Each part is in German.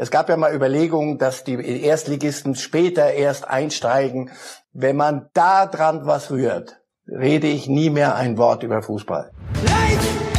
Es gab ja mal Überlegungen, dass die Erstligisten später erst einsteigen. Wenn man da dran was rührt, rede ich nie mehr ein Wort über Fußball. Leid!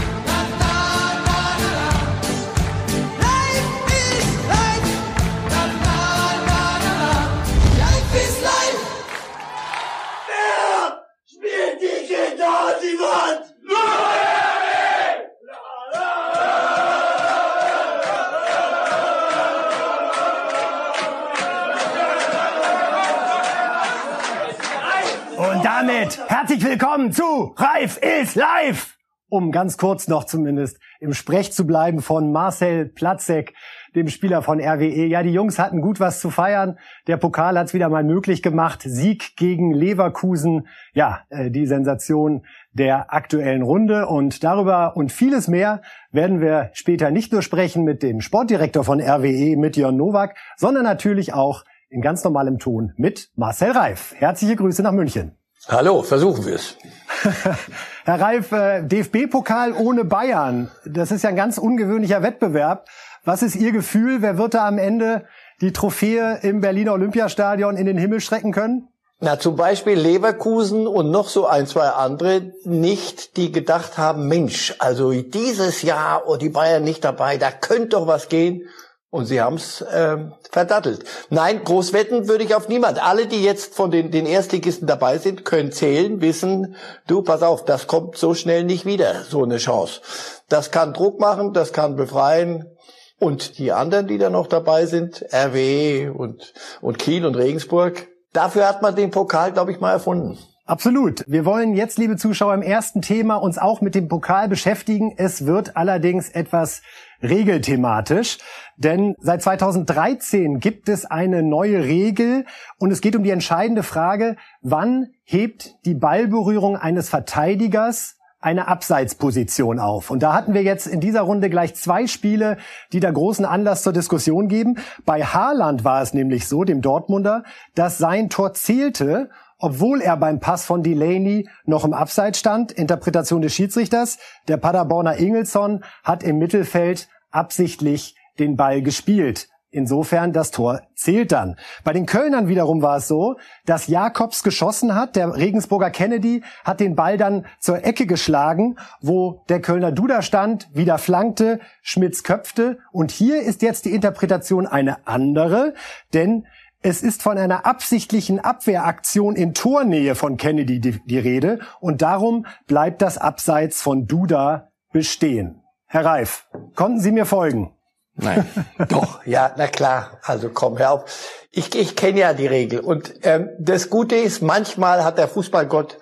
Herzlich willkommen zu Reif ist live! Um ganz kurz noch zumindest im Sprech zu bleiben von Marcel Platzek, dem Spieler von RWE. Ja, die Jungs hatten gut was zu feiern. Der Pokal hat es wieder mal möglich gemacht. Sieg gegen Leverkusen. Ja, äh, die Sensation der aktuellen Runde. Und darüber und vieles mehr werden wir später nicht nur sprechen mit dem Sportdirektor von RWE, mit Jörn Nowak, sondern natürlich auch in ganz normalem Ton mit Marcel Reif. Herzliche Grüße nach München. Hallo, versuchen wir es. Herr Reif, äh, DFB-Pokal ohne Bayern, das ist ja ein ganz ungewöhnlicher Wettbewerb. Was ist Ihr Gefühl? Wer wird da am Ende die Trophäe im Berliner Olympiastadion in den Himmel strecken können? Na, zum Beispiel Leverkusen und noch so ein, zwei andere nicht, die gedacht haben, Mensch, also dieses Jahr, oh, die Bayern nicht dabei, da könnte doch was gehen. Und sie haben es äh, verdattelt. Nein, Großwetten würde ich auf niemand. Alle, die jetzt von den, den Erstligisten dabei sind, können zählen, wissen, du, pass auf, das kommt so schnell nicht wieder, so eine Chance. Das kann Druck machen, das kann befreien. Und die anderen, die da noch dabei sind, RW und, und Kiel und Regensburg, dafür hat man den Pokal, glaube ich, mal erfunden. Absolut. Wir wollen jetzt, liebe Zuschauer, im ersten Thema uns auch mit dem Pokal beschäftigen. Es wird allerdings etwas regelthematisch, denn seit 2013 gibt es eine neue Regel und es geht um die entscheidende Frage, wann hebt die Ballberührung eines Verteidigers eine Abseitsposition auf. Und da hatten wir jetzt in dieser Runde gleich zwei Spiele, die da großen Anlass zur Diskussion geben. Bei Haaland war es nämlich so, dem Dortmunder, dass sein Tor zählte obwohl er beim Pass von Delaney noch im Abseits stand. Interpretation des Schiedsrichters. Der Paderborner Ingelsson hat im Mittelfeld absichtlich den Ball gespielt. Insofern, das Tor zählt dann. Bei den Kölnern wiederum war es so, dass Jakobs geschossen hat. Der Regensburger Kennedy hat den Ball dann zur Ecke geschlagen, wo der Kölner Duda stand, wieder flankte, Schmitz köpfte. Und hier ist jetzt die Interpretation eine andere, denn es ist von einer absichtlichen Abwehraktion in Tornähe von Kennedy die, die, Rede und darum bleibt das Abseits von Duda bestehen. Herr Reif, konnten Sie mir folgen? Nein, doch, ja, na klar. Also komm, hör auf. Ich, ich kenne ja die Regel und ähm, das Gute ist, manchmal hat der Fußballgott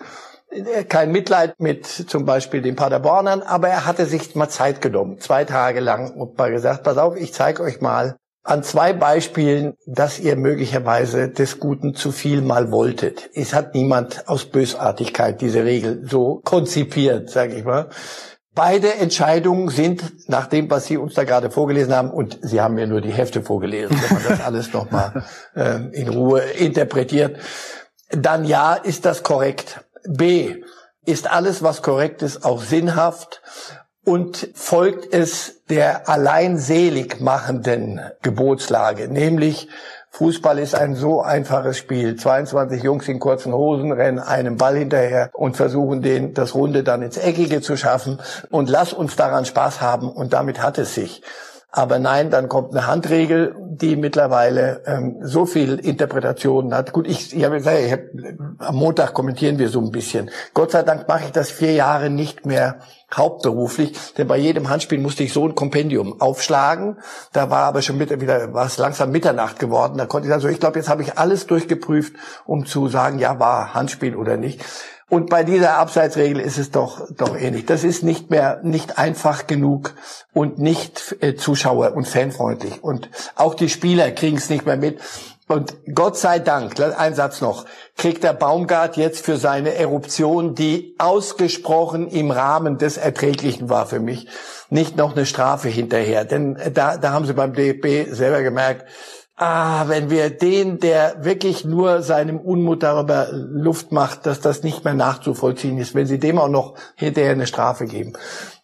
äh, kein Mitleid mit zum Beispiel den Paderbornern, aber er hatte sich mal Zeit genommen, zwei Tage lang und mal gesagt, pass auf, ich zeige euch mal, an zwei Beispielen, dass ihr möglicherweise des Guten zu viel mal wolltet. Es hat niemand aus Bösartigkeit diese Regel so konzipiert, sage ich mal. Beide Entscheidungen sind nach dem, was Sie uns da gerade vorgelesen haben, und Sie haben mir nur die Hälfte vorgelesen, wenn man das alles nochmal äh, in Ruhe interpretiert, dann ja, ist das korrekt. B, ist alles, was korrekt ist, auch sinnhaft und folgt es der allein selig machenden Gebotslage, nämlich Fußball ist ein so einfaches Spiel. 22 Jungs in kurzen Hosen rennen einem Ball hinterher und versuchen den, das Runde dann ins Eckige zu schaffen. Und lass uns daran Spaß haben. Und damit hat es sich. Aber nein, dann kommt eine Handregel, die mittlerweile ähm, so viel Interpretationen hat. Gut, ich, ich habe gesagt, ich hab, am Montag kommentieren wir so ein bisschen. Gott sei Dank mache ich das vier Jahre nicht mehr hauptberuflich, denn bei jedem Handspiel musste ich so ein Kompendium aufschlagen. Da war aber schon mit, wieder, war es langsam Mitternacht geworden. Da konnte ich sagen, so, ich glaube, jetzt habe ich alles durchgeprüft, um zu sagen, ja, war Handspiel oder nicht. Und bei dieser Abseitsregel ist es doch, doch ähnlich. Das ist nicht mehr, nicht einfach genug und nicht äh, Zuschauer- und fanfreundlich. Und auch die Spieler kriegen es nicht mehr mit. Und Gott sei Dank, ein Satz noch, kriegt der Baumgart jetzt für seine Eruption, die ausgesprochen im Rahmen des Erträglichen war für mich, nicht noch eine Strafe hinterher. Denn da, da haben sie beim DFB selber gemerkt, ah, wenn wir den, der wirklich nur seinem Unmut darüber Luft macht, dass das nicht mehr nachzuvollziehen ist, wenn sie dem auch noch hinterher eine Strafe geben.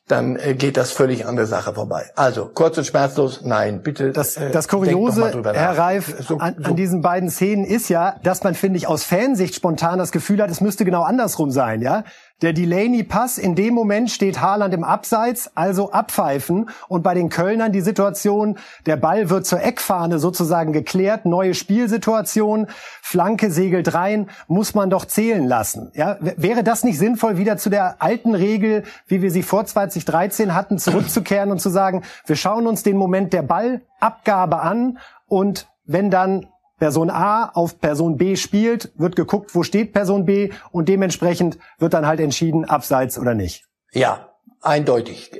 dann äh, geht das völlig an der Sache vorbei. Also kurz und schmerzlos, nein, bitte. Das, äh, das Kuriose, Herr Reif, so, an, so. an diesen beiden Szenen ist ja, dass man, finde ich, aus Fansicht spontan das Gefühl hat, es müsste genau andersrum sein, ja. Der Delaney-Pass, in dem Moment steht Haaland im Abseits, also abpfeifen. Und bei den Kölnern die Situation, der Ball wird zur Eckfahne sozusagen geklärt, neue Spielsituation, Flanke segelt rein, muss man doch zählen lassen. Ja, wäre das nicht sinnvoll, wieder zu der alten Regel, wie wir sie vor 2013 hatten, zurückzukehren und zu sagen, wir schauen uns den Moment der Ballabgabe an und wenn dann Person A auf Person B spielt, wird geguckt, wo steht Person B und dementsprechend wird dann halt entschieden, abseits oder nicht. Ja, eindeutig.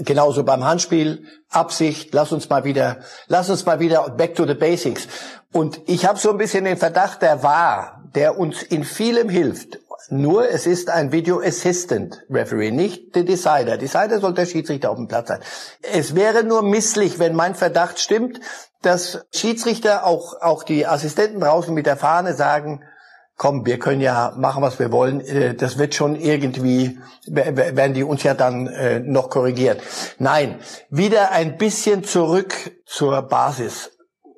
Genauso beim Handspiel, Absicht, lass uns mal wieder, lass uns mal wieder back to the basics. Und ich habe so ein bisschen den Verdacht, der war, der uns in vielem hilft. Nur es ist ein Video Assistant Referee, nicht der Decider. Decider soll der Schiedsrichter auf dem Platz sein. Es wäre nur misslich, wenn mein Verdacht stimmt, dass Schiedsrichter, auch, auch die Assistenten draußen mit der Fahne sagen, komm, wir können ja machen, was wir wollen. Äh, das wird schon irgendwie, werden die uns ja dann äh, noch korrigiert. Nein, wieder ein bisschen zurück zur Basis.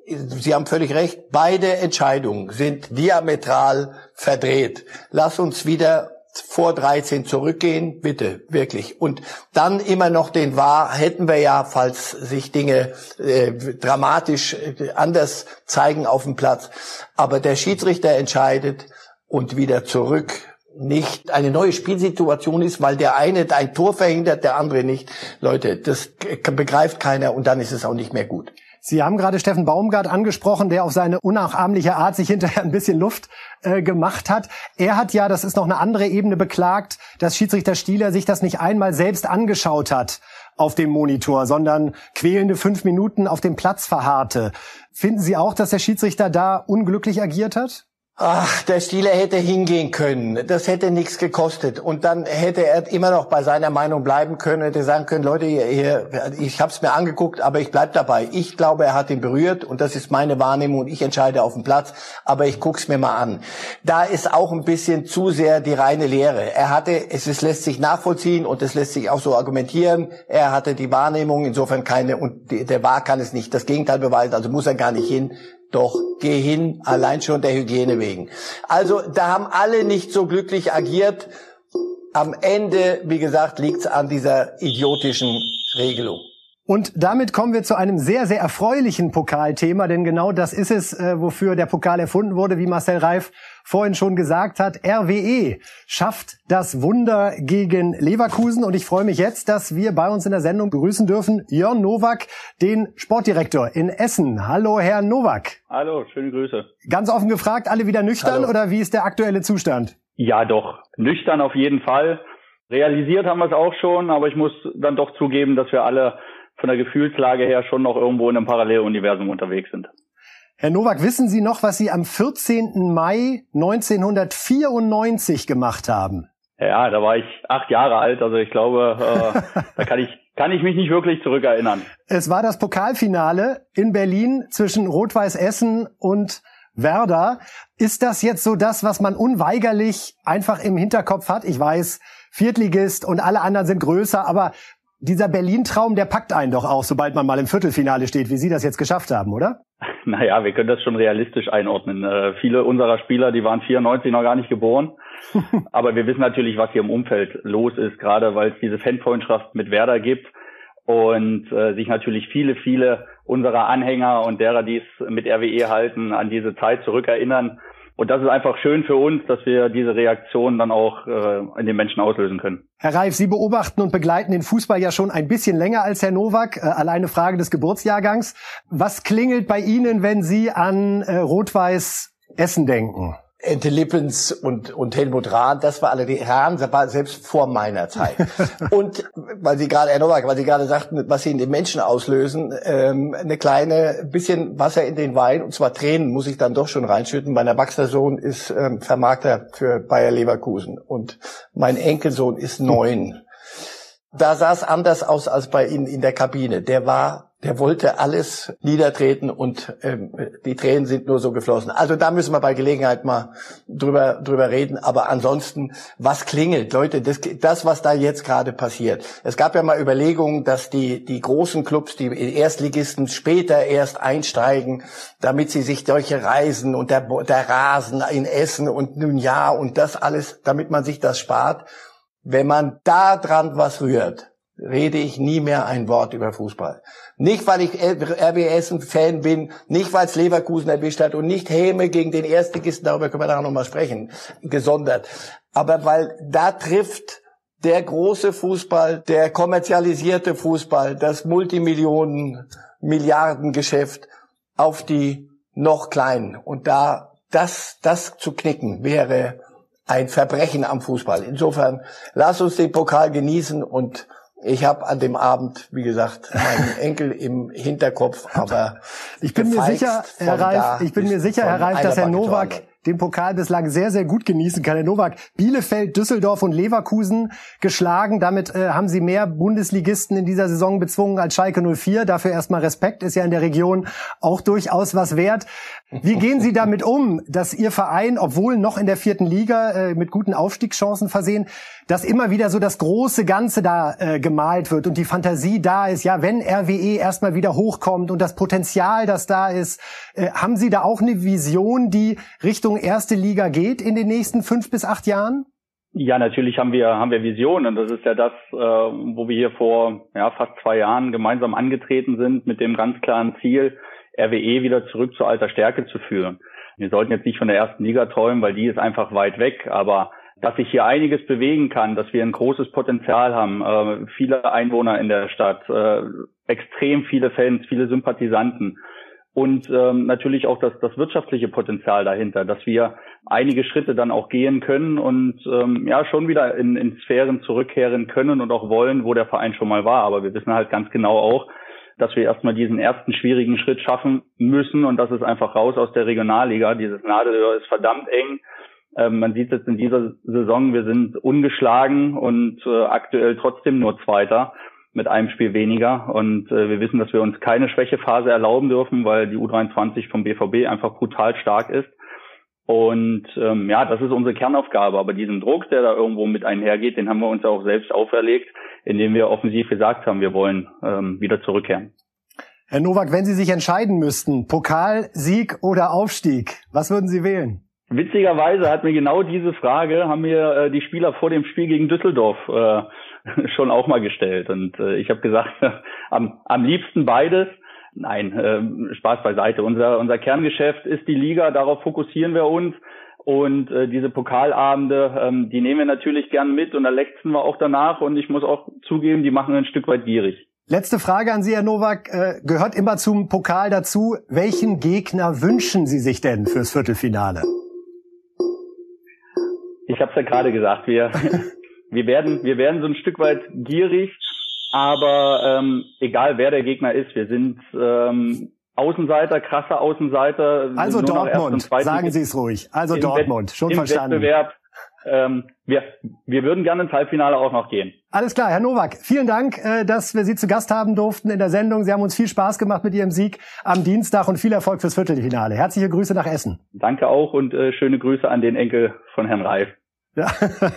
Sie haben völlig recht, beide Entscheidungen sind diametral verdreht. Lass uns wieder vor 13 zurückgehen, bitte, wirklich. Und dann immer noch den Wahr hätten wir ja, falls sich Dinge äh, dramatisch äh, anders zeigen auf dem Platz. Aber der Schiedsrichter entscheidet und wieder zurück nicht eine neue Spielsituation ist, weil der eine ein Tor verhindert, der andere nicht. Leute, das begreift keiner und dann ist es auch nicht mehr gut. Sie haben gerade Steffen Baumgart angesprochen, der auf seine unnachahmliche Art sich hinterher ein bisschen Luft äh, gemacht hat. Er hat ja, das ist noch eine andere Ebene, beklagt, dass Schiedsrichter Stieler sich das nicht einmal selbst angeschaut hat auf dem Monitor, sondern quälende fünf Minuten auf dem Platz verharrte. Finden Sie auch, dass der Schiedsrichter da unglücklich agiert hat? Ach, der Stieler hätte hingehen können. Das hätte nichts gekostet. Und dann hätte er immer noch bei seiner Meinung bleiben können, hätte sagen können, Leute, hier, ich habe es mir angeguckt, aber ich bleib dabei. Ich glaube, er hat ihn berührt und das ist meine Wahrnehmung und ich entscheide auf dem Platz, aber ich guck's mir mal an. Da ist auch ein bisschen zu sehr die reine Lehre. Er hatte, es ist, lässt sich nachvollziehen und es lässt sich auch so argumentieren. Er hatte die Wahrnehmung, insofern keine, und der Wahr kann es nicht das Gegenteil beweisen, also muss er gar nicht hin. Doch, geh hin, allein schon der Hygiene wegen. Also da haben alle nicht so glücklich agiert. Am Ende, wie gesagt, liegt's an dieser idiotischen Regelung. Und damit kommen wir zu einem sehr, sehr erfreulichen Pokalthema, denn genau das ist es, äh, wofür der Pokal erfunden wurde, wie Marcel Reif vorhin schon gesagt hat. RWE schafft das Wunder gegen Leverkusen und ich freue mich jetzt, dass wir bei uns in der Sendung begrüßen dürfen Jörn Nowak, den Sportdirektor in Essen. Hallo, Herr Nowak. Hallo, schöne Grüße. Ganz offen gefragt, alle wieder nüchtern Hallo. oder wie ist der aktuelle Zustand? Ja, doch. Nüchtern auf jeden Fall. Realisiert haben wir es auch schon, aber ich muss dann doch zugeben, dass wir alle von der Gefühlslage her schon noch irgendwo in einem Paralleluniversum unterwegs sind. Herr Nowak, wissen Sie noch, was Sie am 14. Mai 1994 gemacht haben? Ja, da war ich acht Jahre alt, also ich glaube, äh, da kann ich kann ich mich nicht wirklich zurückerinnern. Es war das Pokalfinale in Berlin zwischen Rot-Weiß Essen und Werder. Ist das jetzt so das, was man unweigerlich einfach im Hinterkopf hat? Ich weiß, Viertligist und alle anderen sind größer, aber dieser Berlin-Traum, der packt einen doch auch, sobald man mal im Viertelfinale steht, wie Sie das jetzt geschafft haben, oder? Naja, wir können das schon realistisch einordnen. Äh, viele unserer Spieler, die waren 94 noch gar nicht geboren. Aber wir wissen natürlich, was hier im Umfeld los ist, gerade weil es diese Fanfreundschaft mit Werder gibt und äh, sich natürlich viele, viele unserer Anhänger und derer, die es mit RWE halten, an diese Zeit zurückerinnern. Und das ist einfach schön für uns, dass wir diese Reaktion dann auch äh, in den Menschen auslösen können. Herr Reif, Sie beobachten und begleiten den Fußball ja schon ein bisschen länger als Herr Nowak, äh, alleine Frage des Geburtsjahrgangs. Was klingelt bei Ihnen, wenn Sie an äh, Rot-Weiß Essen denken? Ente Lippens und, und Helmut Rahn, das war alle die Herren, selbst vor meiner Zeit. und weil Sie gerade, Herr Nowak, weil Sie gerade sagten, was Sie in den Menschen auslösen, ähm, eine kleine bisschen Wasser in den Wein, und zwar Tränen muss ich dann doch schon reinschütten. Mein erwachsener Sohn ist ähm, Vermarkter für Bayer Leverkusen und mein Enkelsohn ist neun. Da sah es anders aus als bei Ihnen in der Kabine. Der war der wollte alles niedertreten und ähm, die Tränen sind nur so geflossen. Also da müssen wir bei Gelegenheit mal drüber drüber reden. Aber ansonsten, was klingelt, Leute? Das, das was da jetzt gerade passiert. Es gab ja mal Überlegungen, dass die die großen Clubs, die Erstligisten später erst einsteigen, damit sie sich solche Reisen und der der Rasen in Essen und nun ja und das alles, damit man sich das spart. Wenn man da dran was rührt, rede ich nie mehr ein Wort über Fußball. Nicht, weil ich RWS ein Fan bin, nicht, weil es Leverkusen erwischt hat und nicht Häme gegen den Erstligisten, darüber können wir nachher nochmal sprechen, gesondert. Aber weil da trifft der große Fußball, der kommerzialisierte Fußball, das Multimillionen, Milliardengeschäft auf die noch kleinen. Und da das, das zu knicken wäre ein Verbrechen am Fußball. Insofern, lass uns den Pokal genießen und ich habe an dem Abend, wie gesagt, meinen Enkel im Hinterkopf, aber ich bin mir sicher, Herr Reif, ich bin mir sicher, Herr Reif, dass Herr Nowak den Pokal bislang sehr, sehr gut genießen kann. Herr Nowak, Bielefeld, Düsseldorf und Leverkusen geschlagen. Damit äh, haben sie mehr Bundesligisten in dieser Saison bezwungen als Schalke 04. Dafür erstmal Respekt, ist ja in der Region auch durchaus was wert. Wie gehen Sie damit um, dass Ihr Verein, obwohl noch in der vierten Liga äh, mit guten Aufstiegschancen versehen, dass immer wieder so das große Ganze da äh, gemalt wird und die Fantasie da ist, ja, wenn RWE erstmal wieder hochkommt und das Potenzial, das da ist, äh, haben Sie da auch eine Vision, die Richtung erste Liga geht in den nächsten fünf bis acht Jahren? Ja, natürlich haben wir haben wir Visionen. Das ist ja das, äh, wo wir hier vor ja, fast zwei Jahren gemeinsam angetreten sind mit dem ganz klaren Ziel, RWE wieder zurück zur alter Stärke zu führen. Wir sollten jetzt nicht von der ersten Liga träumen, weil die ist einfach weit weg, aber dass sich hier einiges bewegen kann, dass wir ein großes Potenzial haben, äh, viele Einwohner in der Stadt, äh, extrem viele Fans, viele Sympathisanten und ähm, natürlich auch das, das wirtschaftliche Potenzial dahinter, dass wir einige Schritte dann auch gehen können und ähm, ja schon wieder in, in Sphären zurückkehren können und auch wollen, wo der Verein schon mal war. Aber wir wissen halt ganz genau auch, dass wir erstmal diesen ersten schwierigen Schritt schaffen müssen und das ist einfach raus aus der Regionalliga. Dieses Nadelöhr ist verdammt eng. Ähm, man sieht jetzt in dieser Saison, wir sind ungeschlagen und äh, aktuell trotzdem nur Zweiter mit einem Spiel weniger. Und äh, wir wissen, dass wir uns keine Schwächephase erlauben dürfen, weil die U23 vom BVB einfach brutal stark ist. Und ähm, ja, das ist unsere Kernaufgabe. Aber diesen Druck, der da irgendwo mit einhergeht, den haben wir uns auch selbst auferlegt indem wir offensiv gesagt haben, wir wollen ähm, wieder zurückkehren. Herr Nowak, wenn Sie sich entscheiden müssten, Pokalsieg oder Aufstieg, was würden Sie wählen? Witzigerweise hat mir genau diese Frage, haben mir äh, die Spieler vor dem Spiel gegen Düsseldorf äh, schon auch mal gestellt. Und äh, ich habe gesagt, am, am liebsten beides. Nein, äh, Spaß beiseite. Unser, unser Kerngeschäft ist die Liga, darauf fokussieren wir uns. Und äh, diese Pokalabende, ähm, die nehmen wir natürlich gern mit und da lechzen wir auch danach. Und ich muss auch zugeben, die machen ein Stück weit gierig. Letzte Frage an Sie, Herr Nowak. Äh, gehört immer zum Pokal dazu. Welchen Gegner wünschen Sie sich denn fürs Viertelfinale? Ich habe es ja gerade gesagt. Wir, wir, werden, wir werden so ein Stück weit gierig. Aber ähm, egal wer der Gegner ist, wir sind ähm, Außenseiter, krasser Außenseiter. Also Dortmund, sagen Sie es ruhig. Also Dortmund, schon im verstanden. Wettbewerb. Ähm, wir, wir würden gerne ins Halbfinale auch noch gehen. Alles klar, Herr Nowak, vielen Dank, äh, dass wir Sie zu Gast haben durften in der Sendung. Sie haben uns viel Spaß gemacht mit Ihrem Sieg am Dienstag und viel Erfolg fürs Viertelfinale. Herzliche Grüße nach Essen. Danke auch und äh, schöne Grüße an den Enkel von Herrn Reif. Ja,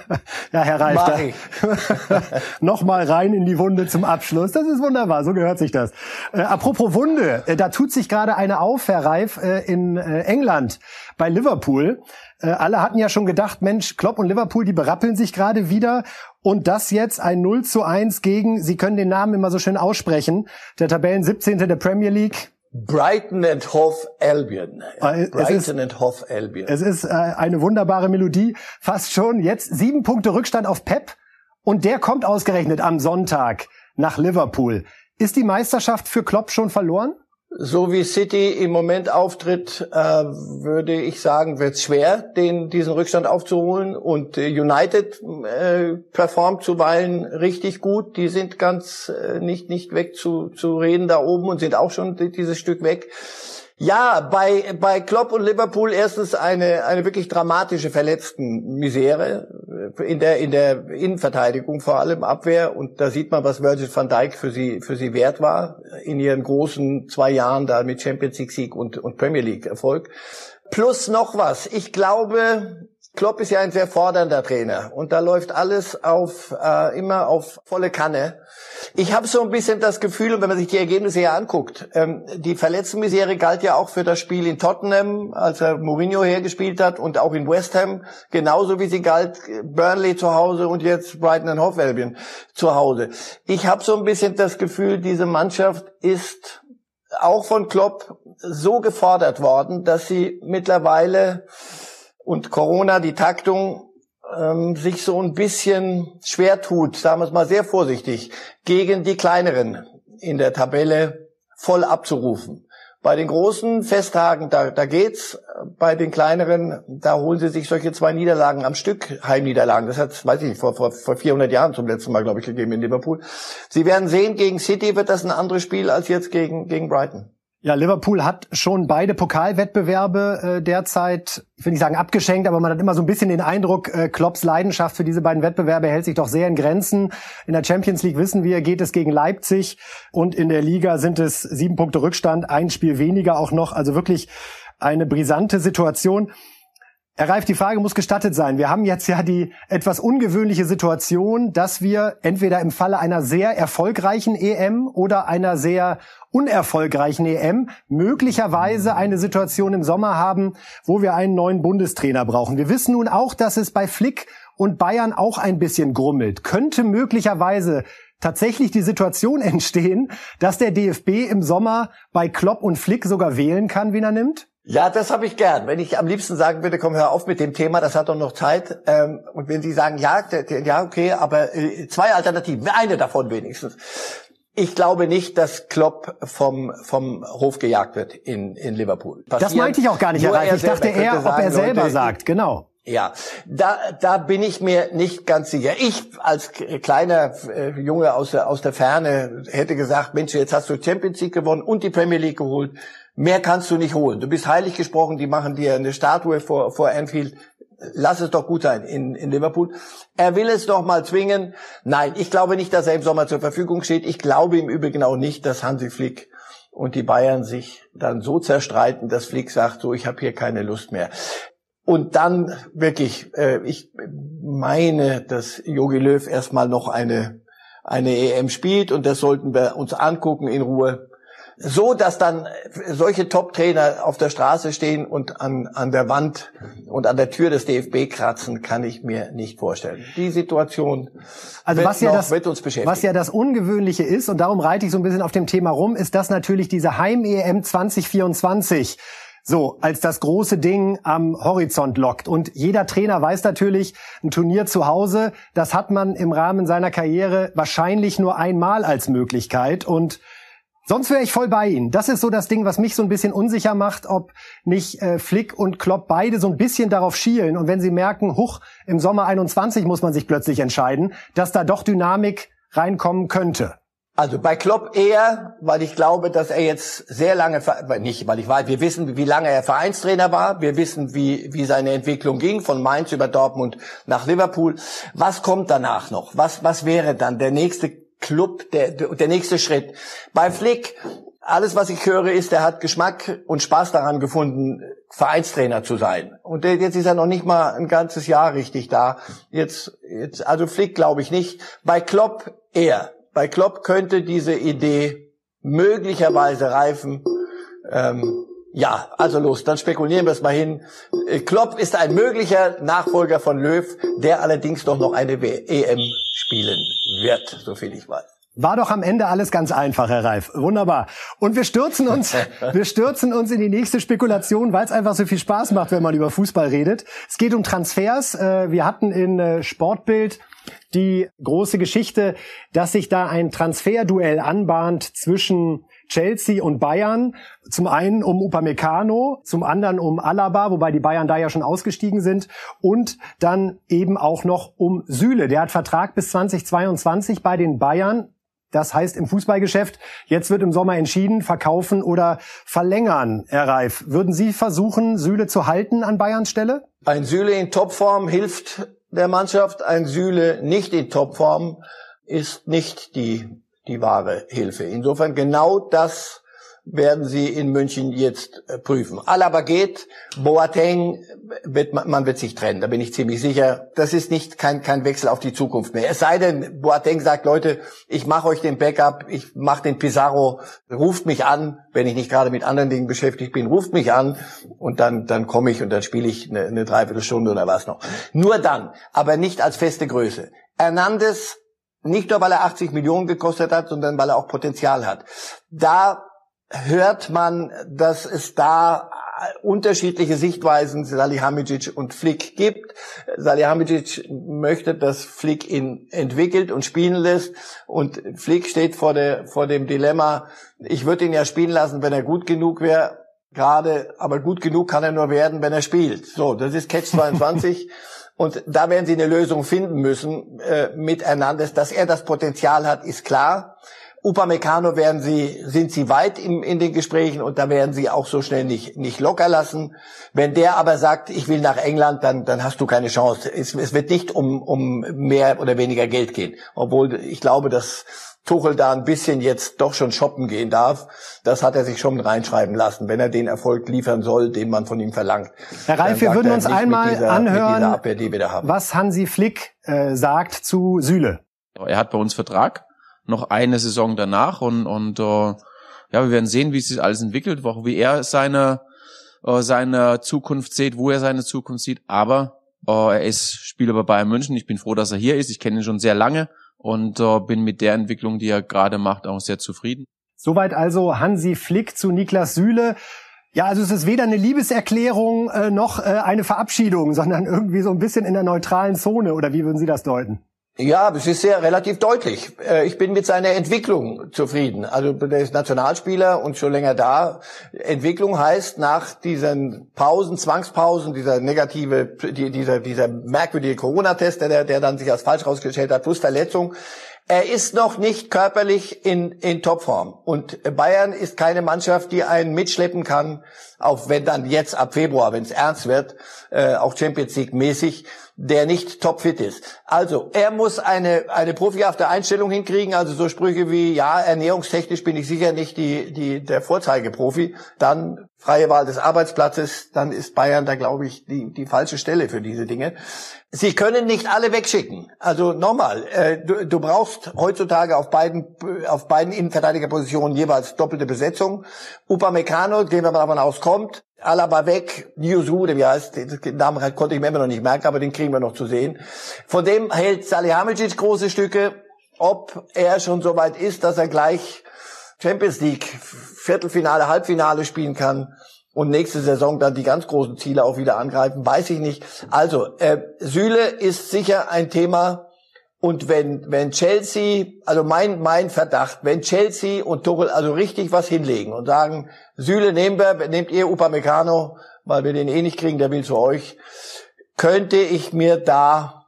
ja Herr Reif, nochmal rein in die Wunde zum Abschluss. Das ist wunderbar, so gehört sich das. Äh, apropos Wunde, äh, da tut sich gerade eine auf, Herr Reif, äh, in äh, England bei Liverpool. Äh, alle hatten ja schon gedacht, Mensch, Klopp und Liverpool, die berappeln sich gerade wieder. Und das jetzt ein 0 zu 1 gegen, Sie können den Namen immer so schön aussprechen, der Tabellen 17. der Premier League. Brighton and Hove Albion. Äh, Brighton ist, and Hove Albion. Es ist äh, eine wunderbare Melodie. Fast schon jetzt sieben Punkte Rückstand auf Pep. Und der kommt ausgerechnet am Sonntag nach Liverpool. Ist die Meisterschaft für Klopp schon verloren? So wie City im Moment auftritt, äh, würde ich sagen, wird es schwer, den, diesen Rückstand aufzuholen. Und äh, United äh, performt zuweilen richtig gut. Die sind ganz äh, nicht, nicht weg zu, zu reden da oben und sind auch schon dieses Stück weg. Ja, bei, bei Klopp und Liverpool erstens eine, eine wirklich dramatische Verletztenmisere äh, in der, in der Innenverteidigung, vor allem Abwehr. Und da sieht man, was Virgil van Dijk für sie, für sie wert war in ihren großen zwei Jahren da mit Champions League Sieg und, und Premier League Erfolg. Plus noch was. Ich glaube, Klopp ist ja ein sehr fordernder Trainer und da läuft alles auf äh, immer auf volle Kanne. Ich habe so ein bisschen das Gefühl, wenn man sich die Ergebnisse hier anguckt, ähm, die Verletztenmisere galt ja auch für das Spiel in Tottenham, als er Mourinho hergespielt hat und auch in West Ham, genauso wie sie galt Burnley zu Hause und jetzt Brighton and Hove Albion zu Hause. Ich habe so ein bisschen das Gefühl, diese Mannschaft ist auch von Klopp so gefordert worden, dass sie mittlerweile und Corona, die Taktung, ähm, sich so ein bisschen schwer tut, sagen wir es mal sehr vorsichtig, gegen die kleineren in der Tabelle voll abzurufen. Bei den großen Festtagen, da, da geht's. Bei den kleineren, da holen sie sich solche zwei Niederlagen am Stück, Heimniederlagen. Das hat, weiß ich nicht, vor, vor, vor 400 Jahren zum letzten Mal, glaube ich, gegeben in Liverpool. Sie werden sehen, gegen City wird das ein anderes Spiel als jetzt gegen, gegen Brighton. Ja, Liverpool hat schon beide Pokalwettbewerbe äh, derzeit, ich will nicht sagen abgeschenkt, aber man hat immer so ein bisschen den Eindruck, äh, Klopps Leidenschaft für diese beiden Wettbewerbe hält sich doch sehr in Grenzen. In der Champions League wissen wir, geht es gegen Leipzig und in der Liga sind es sieben Punkte Rückstand, ein Spiel weniger auch noch. Also wirklich eine brisante Situation. Herr Reif, die Frage muss gestattet sein. Wir haben jetzt ja die etwas ungewöhnliche Situation, dass wir entweder im Falle einer sehr erfolgreichen EM oder einer sehr unerfolgreichen EM möglicherweise eine Situation im Sommer haben, wo wir einen neuen Bundestrainer brauchen. Wir wissen nun auch, dass es bei Flick und Bayern auch ein bisschen grummelt. Könnte möglicherweise tatsächlich die Situation entstehen, dass der DFB im Sommer bei Klopp und Flick sogar wählen kann, wen er nimmt? Ja, das habe ich gern. Wenn ich am liebsten sagen würde, komm, hör auf mit dem Thema, das hat doch noch Zeit. Ähm, und wenn Sie sagen, ja, ja, okay, aber äh, zwei Alternativen, eine davon wenigstens. Ich glaube nicht, dass Klopp vom, vom Hof gejagt wird in, in Liverpool. Passieren. Das meinte ich auch gar nicht, Herr Reif. Ich dachte eher, sagen, ob er selber Leute, sagt, genau. Ja, da, da bin ich mir nicht ganz sicher. Ich als kleiner äh, Junge aus der, aus der Ferne hätte gesagt, Mensch, jetzt hast du Champions League gewonnen und die Premier League geholt. Mehr kannst du nicht holen. Du bist heilig gesprochen, die machen dir eine Statue vor, vor Anfield. Lass es doch gut sein in, in Liverpool. Er will es doch mal zwingen. Nein, ich glaube nicht, dass er im Sommer zur Verfügung steht. Ich glaube im Übrigen auch nicht, dass Hansi Flick und die Bayern sich dann so zerstreiten, dass Flick sagt, so, ich habe hier keine Lust mehr. Und dann wirklich, äh, ich meine, dass Jogi Löw erstmal noch eine, eine EM spielt und das sollten wir uns angucken in Ruhe so, dass dann solche Top-Trainer auf der Straße stehen und an, an der Wand und an der Tür des DFB kratzen, kann ich mir nicht vorstellen. Die Situation also wird, was ja noch, das, wird uns beschäftigen. Was ja das Ungewöhnliche ist, und darum reite ich so ein bisschen auf dem Thema rum, ist, dass natürlich diese Heim-EM 2024 so als das große Ding am Horizont lockt. Und jeder Trainer weiß natürlich, ein Turnier zu Hause, das hat man im Rahmen seiner Karriere wahrscheinlich nur einmal als Möglichkeit. Und Sonst wäre ich voll bei Ihnen. Das ist so das Ding, was mich so ein bisschen unsicher macht, ob nicht äh, Flick und Klopp beide so ein bisschen darauf schielen. Und wenn sie merken, huch, im Sommer 21 muss man sich plötzlich entscheiden, dass da doch Dynamik reinkommen könnte. Also bei Klopp eher, weil ich glaube, dass er jetzt sehr lange, nicht, weil ich weiß, wir wissen, wie lange er Vereinstrainer war, wir wissen, wie, wie seine Entwicklung ging, von Mainz über Dortmund nach Liverpool. Was kommt danach noch? Was, was wäre dann der nächste Club, der, der nächste Schritt. Bei Flick, alles was ich höre ist, er hat Geschmack und Spaß daran gefunden, Vereinstrainer zu sein. Und jetzt ist er noch nicht mal ein ganzes Jahr richtig da. Jetzt, jetzt also Flick glaube ich nicht. Bei Klopp eher. Bei Klopp könnte diese Idee möglicherweise reifen. Ähm, ja, also los, dann spekulieren wir es mal hin. Äh, Klopp ist ein möglicher Nachfolger von Löw, der allerdings doch noch eine EM spielen wird, soviel ich weiß. War doch am Ende alles ganz einfach, Herr Reif. Wunderbar. Und wir stürzen uns, wir stürzen uns in die nächste Spekulation, weil es einfach so viel Spaß macht, wenn man über Fußball redet. Es geht um Transfers. Äh, wir hatten in äh, Sportbild die große Geschichte, dass sich da ein Transferduell anbahnt zwischen Chelsea und Bayern. Zum einen um Upamecano, zum anderen um Alaba, wobei die Bayern da ja schon ausgestiegen sind. Und dann eben auch noch um Süle. Der hat Vertrag bis 2022 bei den Bayern. Das heißt im Fußballgeschäft, jetzt wird im Sommer entschieden, verkaufen oder verlängern, Herr Reif. Würden Sie versuchen, Süle zu halten an Bayerns Stelle? Ein Süle in Topform hilft der Mannschaft. Ein Süle nicht in Topform ist nicht die, die wahre Hilfe. Insofern genau das werden sie in München jetzt äh, prüfen. Alaba geht, Boateng wird man wird sich trennen, da bin ich ziemlich sicher. Das ist nicht kein kein Wechsel auf die Zukunft mehr. Es sei denn, Boateng sagt, Leute, ich mache euch den Backup, ich mache den Pizarro, ruft mich an, wenn ich nicht gerade mit anderen Dingen beschäftigt bin, ruft mich an und dann dann komme ich und dann spiele ich eine, eine Dreiviertelstunde oder was noch. Nur dann, aber nicht als feste Größe. Hernandez nicht nur, weil er 80 Millionen gekostet hat, sondern weil er auch Potenzial hat. Da hört man, dass es da unterschiedliche Sichtweisen Salihamidzic und Flick gibt. Salihamidzic möchte, dass Flick ihn entwickelt und spielen lässt und Flick steht vor, der, vor dem Dilemma, ich würde ihn ja spielen lassen, wenn er gut genug wäre, gerade, aber gut genug kann er nur werden, wenn er spielt. So, das ist Catch 22. Und da werden sie eine Lösung finden müssen äh, mit Hernandez. Dass er das Potenzial hat, ist klar. Upamecano werden sie, sind sie weit in, in den Gesprächen und da werden sie auch so schnell nicht, nicht locker lassen. Wenn der aber sagt, ich will nach England, dann, dann hast du keine Chance. Es, es wird nicht um, um mehr oder weniger Geld gehen. Obwohl ich glaube, dass Tuchel da ein bisschen jetzt doch schon shoppen gehen darf. Das hat er sich schon reinschreiben lassen, wenn er den Erfolg liefern soll, den man von ihm verlangt. Herr Reif, wir würden uns einmal dieser, anhören, Abwehr, was Hansi Flick äh, sagt zu Süle. Er hat bei uns Vertrag noch eine Saison danach und, und äh, ja, wir werden sehen, wie sich alles entwickelt, wie er seine, äh, seine Zukunft sieht, wo er seine Zukunft sieht. Aber äh, er ist Spieler bei Bayern München. Ich bin froh, dass er hier ist. Ich kenne ihn schon sehr lange und äh, bin mit der Entwicklung, die er gerade macht, auch sehr zufrieden. Soweit also Hansi Flick zu Niklas Süle. Ja, also es ist weder eine Liebeserklärung äh, noch äh, eine Verabschiedung, sondern irgendwie so ein bisschen in der neutralen Zone. Oder wie würden Sie das deuten? Ja, es ist sehr relativ deutlich. Äh, ich bin mit seiner Entwicklung zufrieden. Also der ist Nationalspieler und schon länger da. Entwicklung heißt nach diesen Pausen, Zwangspausen, dieser negative, dieser, dieser merkwürdige Corona-Test, der, der dann sich als falsch rausgestellt hat, plus Verletzung. Er ist noch nicht körperlich in, in Topform. Und Bayern ist keine Mannschaft, die einen mitschleppen kann, auch wenn dann jetzt ab Februar, wenn es ernst wird, äh, auch Champions League mäßig der nicht topfit ist. Also, er muss eine, eine profihafte Einstellung hinkriegen, also so Sprüche wie, ja, ernährungstechnisch bin ich sicher nicht die, die, der Vorzeigeprofi. Dann freie Wahl des Arbeitsplatzes, dann ist Bayern da, glaube ich, die, die falsche Stelle für diese Dinge. Sie können nicht alle wegschicken. Also nochmal, äh, du, du brauchst heutzutage auf beiden, auf beiden Innenverteidigerpositionen jeweils doppelte Besetzung. Upamecano, gehen wir mal davon. Alaba weg, Yuzu, wie heißt, den Namen konnte ich mir immer noch nicht merken, aber den kriegen wir noch zu sehen. Von dem hält Salihamidzic große Stücke. Ob er schon so weit ist, dass er gleich Champions League Viertelfinale, Halbfinale spielen kann und nächste Saison dann die ganz großen Ziele auch wieder angreifen, weiß ich nicht. Also, äh, Süle ist sicher ein Thema, und wenn, wenn Chelsea, also mein, mein Verdacht, wenn Chelsea und Tuchel also richtig was hinlegen und sagen, Süle nehmen wir, nehmt ihr Upamecano, weil wir den eh nicht kriegen, der will zu euch, könnte ich mir da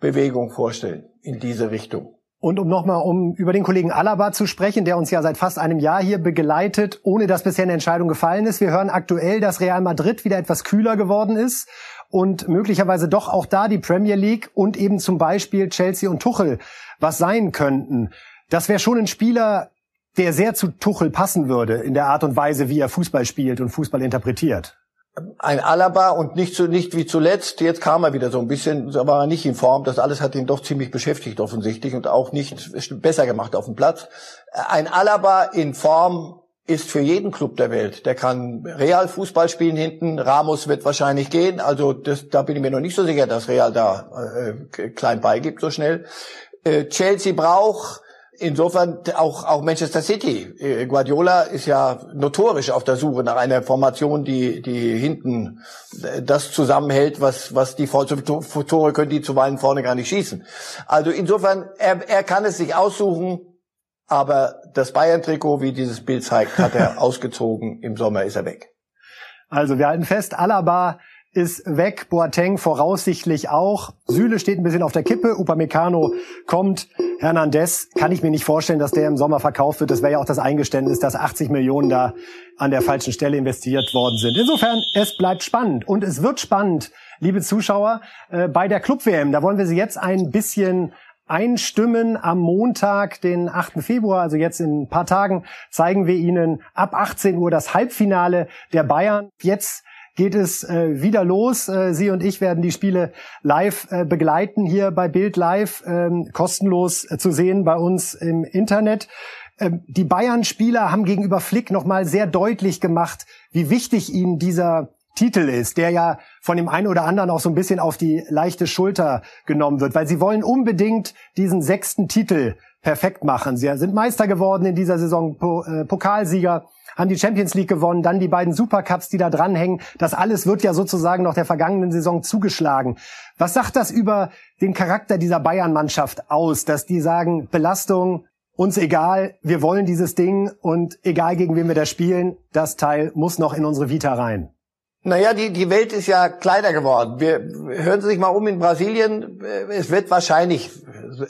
Bewegung vorstellen in diese Richtung. Und um nochmal um über den Kollegen Alaba zu sprechen, der uns ja seit fast einem Jahr hier begleitet, ohne dass bisher eine Entscheidung gefallen ist. Wir hören aktuell, dass Real Madrid wieder etwas kühler geworden ist und möglicherweise doch auch da die Premier League und eben zum Beispiel Chelsea und Tuchel was sein könnten. Das wäre schon ein Spieler, der sehr zu Tuchel passen würde in der Art und Weise, wie er Fußball spielt und Fußball interpretiert. Ein Alaba und nicht so nicht wie zuletzt. Jetzt kam er wieder so ein bisschen, so war er nicht in Form. Das alles hat ihn doch ziemlich beschäftigt offensichtlich und auch nicht besser gemacht auf dem Platz. Ein Alaba in Form ist für jeden Club der Welt. Der kann Real Fußball spielen hinten. Ramos wird wahrscheinlich gehen. Also das, da bin ich mir noch nicht so sicher, dass Real da äh, klein beigibt so schnell. Äh, Chelsea braucht insofern auch auch Manchester City. Äh, Guardiola ist ja notorisch auf der Suche nach einer Formation, die die hinten äh, das zusammenhält, was was die Tore können, die zuweilen vorne gar nicht schießen. Also insofern er, er kann es sich aussuchen aber das Bayern-Trikot, wie dieses Bild zeigt, hat er ausgezogen. Im Sommer ist er weg. Also wir halten fest, Alaba ist weg, Boateng voraussichtlich auch. Süle steht ein bisschen auf der Kippe, Upamecano kommt. Hernandez kann ich mir nicht vorstellen, dass der im Sommer verkauft wird. Das wäre ja auch das Eingeständnis, dass 80 Millionen da an der falschen Stelle investiert worden sind. Insofern, es bleibt spannend und es wird spannend, liebe Zuschauer, äh, bei der Club-WM. Da wollen wir Sie jetzt ein bisschen einstimmen. Am Montag, den 8. Februar, also jetzt in ein paar Tagen, zeigen wir Ihnen ab 18 Uhr das Halbfinale der Bayern. Jetzt geht es äh, wieder los. Äh, Sie und ich werden die Spiele live äh, begleiten hier bei Bild Live, ähm, kostenlos äh, zu sehen bei uns im Internet. Ähm, die Bayern-Spieler haben gegenüber Flick nochmal sehr deutlich gemacht, wie wichtig ihnen dieser Titel ist, der ja von dem einen oder anderen auch so ein bisschen auf die leichte Schulter genommen wird, weil sie wollen unbedingt diesen sechsten Titel perfekt machen. Sie sind Meister geworden in dieser Saison, äh, Pokalsieger, haben die Champions League gewonnen, dann die beiden Supercups, die da dranhängen. Das alles wird ja sozusagen noch der vergangenen Saison zugeschlagen. Was sagt das über den Charakter dieser Bayern-Mannschaft aus, dass die sagen, Belastung, uns egal, wir wollen dieses Ding und egal gegen wen wir das spielen, das Teil muss noch in unsere Vita rein? Naja, die, die Welt ist ja kleiner geworden. Wir hören Sie sich mal um in Brasilien. Es wird wahrscheinlich,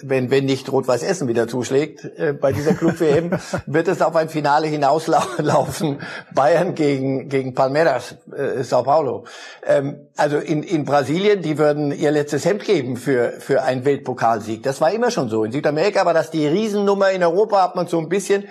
wenn, wenn nicht Rot-Weiß Essen wieder zuschlägt, äh, bei dieser Club-WM, wird es auf ein Finale hinauslaufen. Bayern gegen, gegen Palmeiras, äh, Sao Paulo. Ähm, also in, in Brasilien, die würden ihr letztes Hemd geben für, für einen Weltpokalsieg. Das war immer schon so. In Südamerika war das die Riesennummer. In Europa hat man so ein bisschen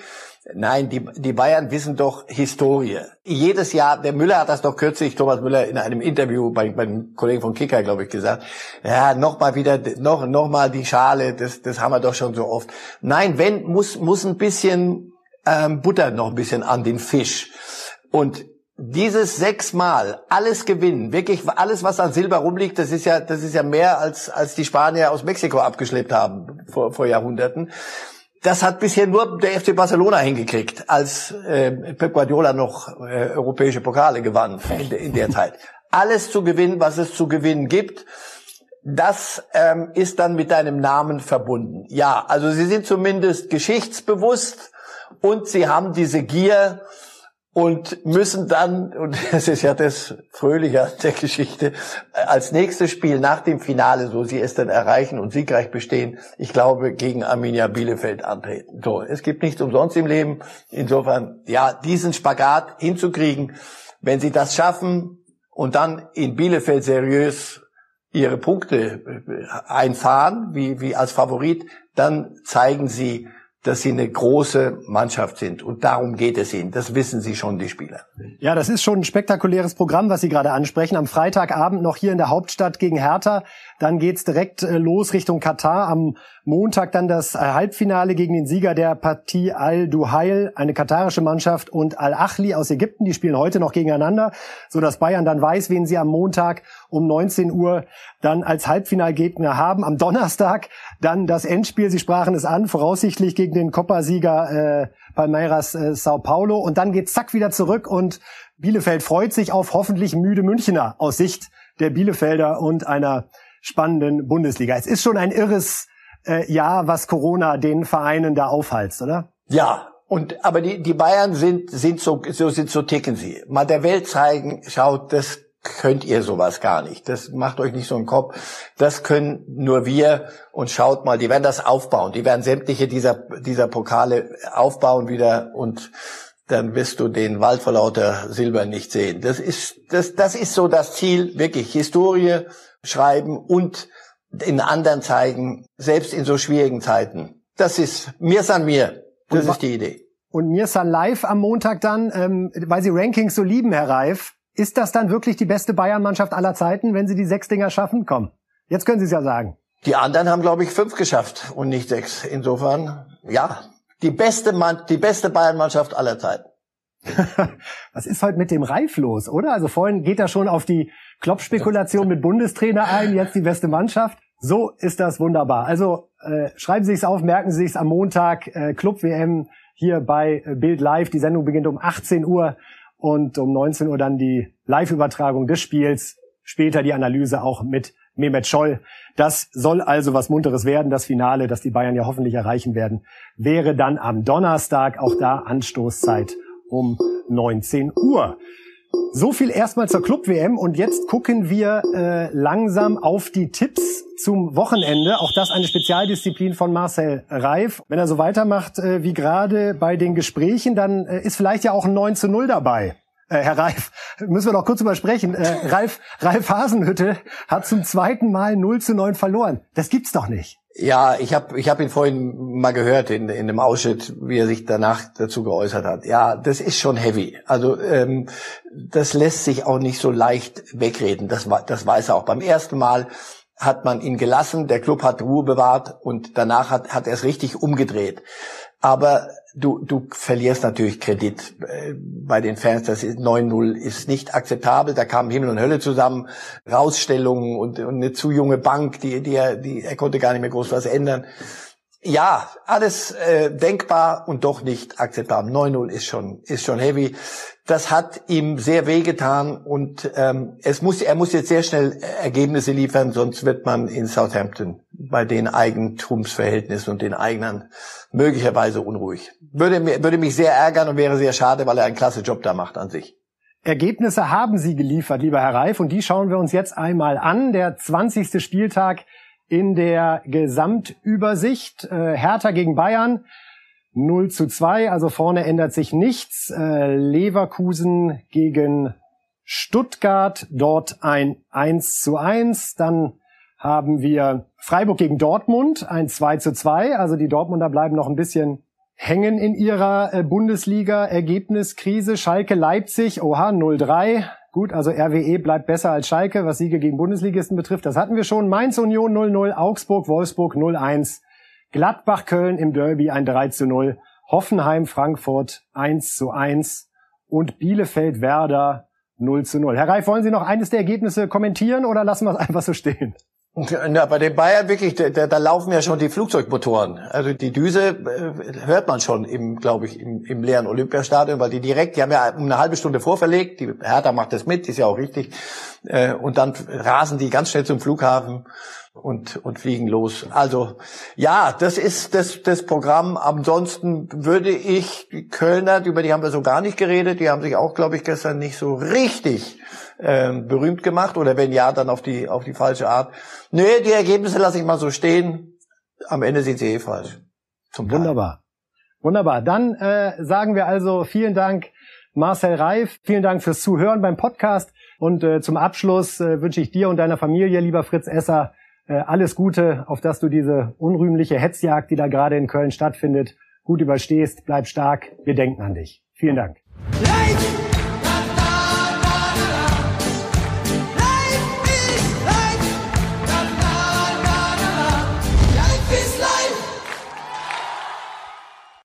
Nein, die, die Bayern wissen doch Historie. Jedes Jahr, der Müller hat das doch kürzlich, Thomas Müller, in einem Interview bei, beim Kollegen von Kicker, glaube ich, gesagt. Ja, noch mal wieder, noch, noch mal die Schale, das, das haben wir doch schon so oft. Nein, wenn, muss, muss ein bisschen ähm, Butter noch ein bisschen an den Fisch. Und dieses sechsmal alles gewinnen, wirklich alles, was an Silber rumliegt, das ist ja, das ist ja mehr als, als die Spanier aus Mexiko abgeschleppt haben vor, vor Jahrhunderten. Das hat bisher nur der FC Barcelona hingekriegt, als äh, Pep Guardiola noch äh, europäische Pokale gewann in, de, in der Zeit. Alles zu gewinnen, was es zu gewinnen gibt, das ähm, ist dann mit deinem Namen verbunden. Ja, also sie sind zumindest geschichtsbewusst und sie haben diese Gier, und müssen dann, und das ist ja das Fröhliche an der Geschichte, als nächstes Spiel nach dem Finale, so sie es dann erreichen und siegreich bestehen, ich glaube, gegen Arminia Bielefeld antreten. So, es gibt nichts umsonst im Leben. Insofern, ja, diesen Spagat hinzukriegen, wenn sie das schaffen und dann in Bielefeld seriös ihre Punkte einfahren, wie, wie als Favorit, dann zeigen sie, dass sie eine große Mannschaft sind. Und darum geht es ihnen. Das wissen sie schon, die Spieler. Ja, das ist schon ein spektakuläres Programm, was Sie gerade ansprechen. Am Freitagabend noch hier in der Hauptstadt gegen Hertha. Dann geht's direkt äh, los Richtung Katar. Am Montag dann das äh, Halbfinale gegen den Sieger der Partie Al-Duhail, eine katarische Mannschaft, und Al-Achli aus Ägypten. Die spielen heute noch gegeneinander, so dass Bayern dann weiß, wen sie am Montag um 19 Uhr dann als Halbfinalgegner haben. Am Donnerstag dann das Endspiel, Sie sprachen es an, voraussichtlich gegen den Copa-Sieger äh, Palmeiras äh, Sao Paulo. Und dann geht zack wieder zurück und Bielefeld freut sich auf hoffentlich müde Münchner aus Sicht der Bielefelder und einer spannenden Bundesliga. Es ist schon ein irres äh, Jahr, was Corona den Vereinen da aufhalst, oder? Ja, und aber die die Bayern sind sind so so sind so ticken sie. Mal der Welt zeigen, schaut, das könnt ihr sowas gar nicht. Das macht euch nicht so einen Kopf. Das können nur wir. Und schaut mal, die werden das aufbauen. Die werden sämtliche dieser dieser Pokale aufbauen wieder und dann wirst du den Wald vor lauter Silber nicht sehen. Das ist das das ist so das Ziel wirklich Historie schreiben und in anderen zeigen, selbst in so schwierigen Zeiten. Das ist mir san mir. Das ist die Idee. Und mir san live am Montag dann, ähm, weil Sie Rankings so lieben, Herr Reif. Ist das dann wirklich die beste Bayern-Mannschaft aller Zeiten, wenn Sie die sechs Dinger schaffen? Komm, jetzt können Sie es ja sagen. Die anderen haben, glaube ich, fünf geschafft und nicht sechs. Insofern, ja, die beste, Mann, die beste Bayern-Mannschaft aller Zeiten. Was ist heute mit dem Reif los, oder? Also vorhin geht er schon auf die Klopp-Spekulation mit Bundestrainer ein, jetzt die beste Mannschaft. So ist das wunderbar. Also äh, schreiben Sie es auf, merken Sie es am Montag, äh, Club WM hier bei äh, Bild Live. Die Sendung beginnt um 18 Uhr und um 19 Uhr dann die Live-Übertragung des Spiels. Später die Analyse auch mit Mehmet Scholl. Das soll also was Munteres werden. Das Finale, das die Bayern ja hoffentlich erreichen werden, wäre dann am Donnerstag. Auch da Anstoßzeit um 19 Uhr. So viel erstmal zur Club-WM und jetzt gucken wir äh, langsam auf die Tipps zum Wochenende. Auch das eine Spezialdisziplin von Marcel Reif. Wenn er so weitermacht äh, wie gerade bei den Gesprächen, dann äh, ist vielleicht ja auch ein 9 zu 0 dabei. Äh, Herr Reif, müssen wir noch kurz übersprechen. Äh, Ralf, Ralf Hasenhütte hat zum zweiten Mal 0 zu 9 verloren. Das gibt's doch nicht. Ja, ich habe ich hab ihn vorhin mal gehört in, in dem Ausschnitt, wie er sich danach dazu geäußert hat. Ja, das ist schon heavy. Also ähm, das lässt sich auch nicht so leicht wegreden. Das, das weiß er auch. Beim ersten Mal hat man ihn gelassen, der Club hat Ruhe bewahrt und danach hat, hat er es richtig umgedreht. Aber du, du verlierst natürlich Kredit äh, bei den Fans. Das ist 9-0 ist nicht akzeptabel. Da kamen Himmel und Hölle zusammen, Rausstellungen und, und eine zu junge Bank, die, die, er, die er konnte gar nicht mehr groß was ändern. Ja, alles äh, denkbar und doch nicht akzeptabel. 9-0 ist schon, ist schon heavy. Das hat ihm sehr wehgetan und ähm, es muss, er muss jetzt sehr schnell Ergebnisse liefern, sonst wird man in Southampton bei den Eigentumsverhältnissen und den Eignern möglicherweise unruhig. Würde, würde mich sehr ärgern und wäre sehr schade, weil er einen klasse Job da macht an sich. Ergebnisse haben Sie geliefert, lieber Herr Reif, und die schauen wir uns jetzt einmal an. Der 20. Spieltag in der Gesamtübersicht. Äh, Hertha gegen Bayern 0 zu 2, also vorne ändert sich nichts. Äh, Leverkusen gegen Stuttgart, dort ein 1 zu 1. Dann haben wir Freiburg gegen Dortmund, ein 2 zu 2. Also die Dortmunder bleiben noch ein bisschen hängen in ihrer äh, Bundesliga-Ergebniskrise. Schalke Leipzig, oha, 0-3. Gut, also RWE bleibt besser als Schalke, was Siege gegen Bundesligisten betrifft. Das hatten wir schon. Mainz Union 0-0, Augsburg, Wolfsburg 0-1. Gladbach-Köln im Derby ein 3 zu 0, Hoffenheim-Frankfurt 1 zu 1 und Bielefeld-Werder 0 zu 0. Herr Reif, wollen Sie noch eines der Ergebnisse kommentieren oder lassen wir es einfach so stehen? Ja, bei den Bayern wirklich, da, da laufen ja schon die Flugzeugmotoren. Also die Düse äh, hört man schon im, glaube ich, im, im leeren Olympiastadion, weil die direkt, die haben ja eine halbe Stunde vorverlegt. Die Hertha macht das mit, ist ja auch richtig. Äh, und dann rasen die ganz schnell zum Flughafen und, und fliegen los. Also ja, das ist das, das Programm. Ansonsten würde ich die Kölner, über die haben wir so gar nicht geredet, die haben sich auch, glaube ich, gestern nicht so richtig ähm, berühmt gemacht oder wenn ja, dann auf die, auf die falsche Art. Nee, die Ergebnisse lasse ich mal so stehen. Am Ende sind sie eh falsch. Zum Wunderbar. Wunderbar. Dann äh, sagen wir also vielen Dank, Marcel Reif. Vielen Dank fürs Zuhören beim Podcast. Und äh, zum Abschluss äh, wünsche ich dir und deiner Familie, lieber Fritz Esser, alles Gute, auf dass du diese unrühmliche Hetzjagd, die da gerade in Köln stattfindet, gut überstehst. Bleib stark. Wir denken an dich. Vielen Dank. Light!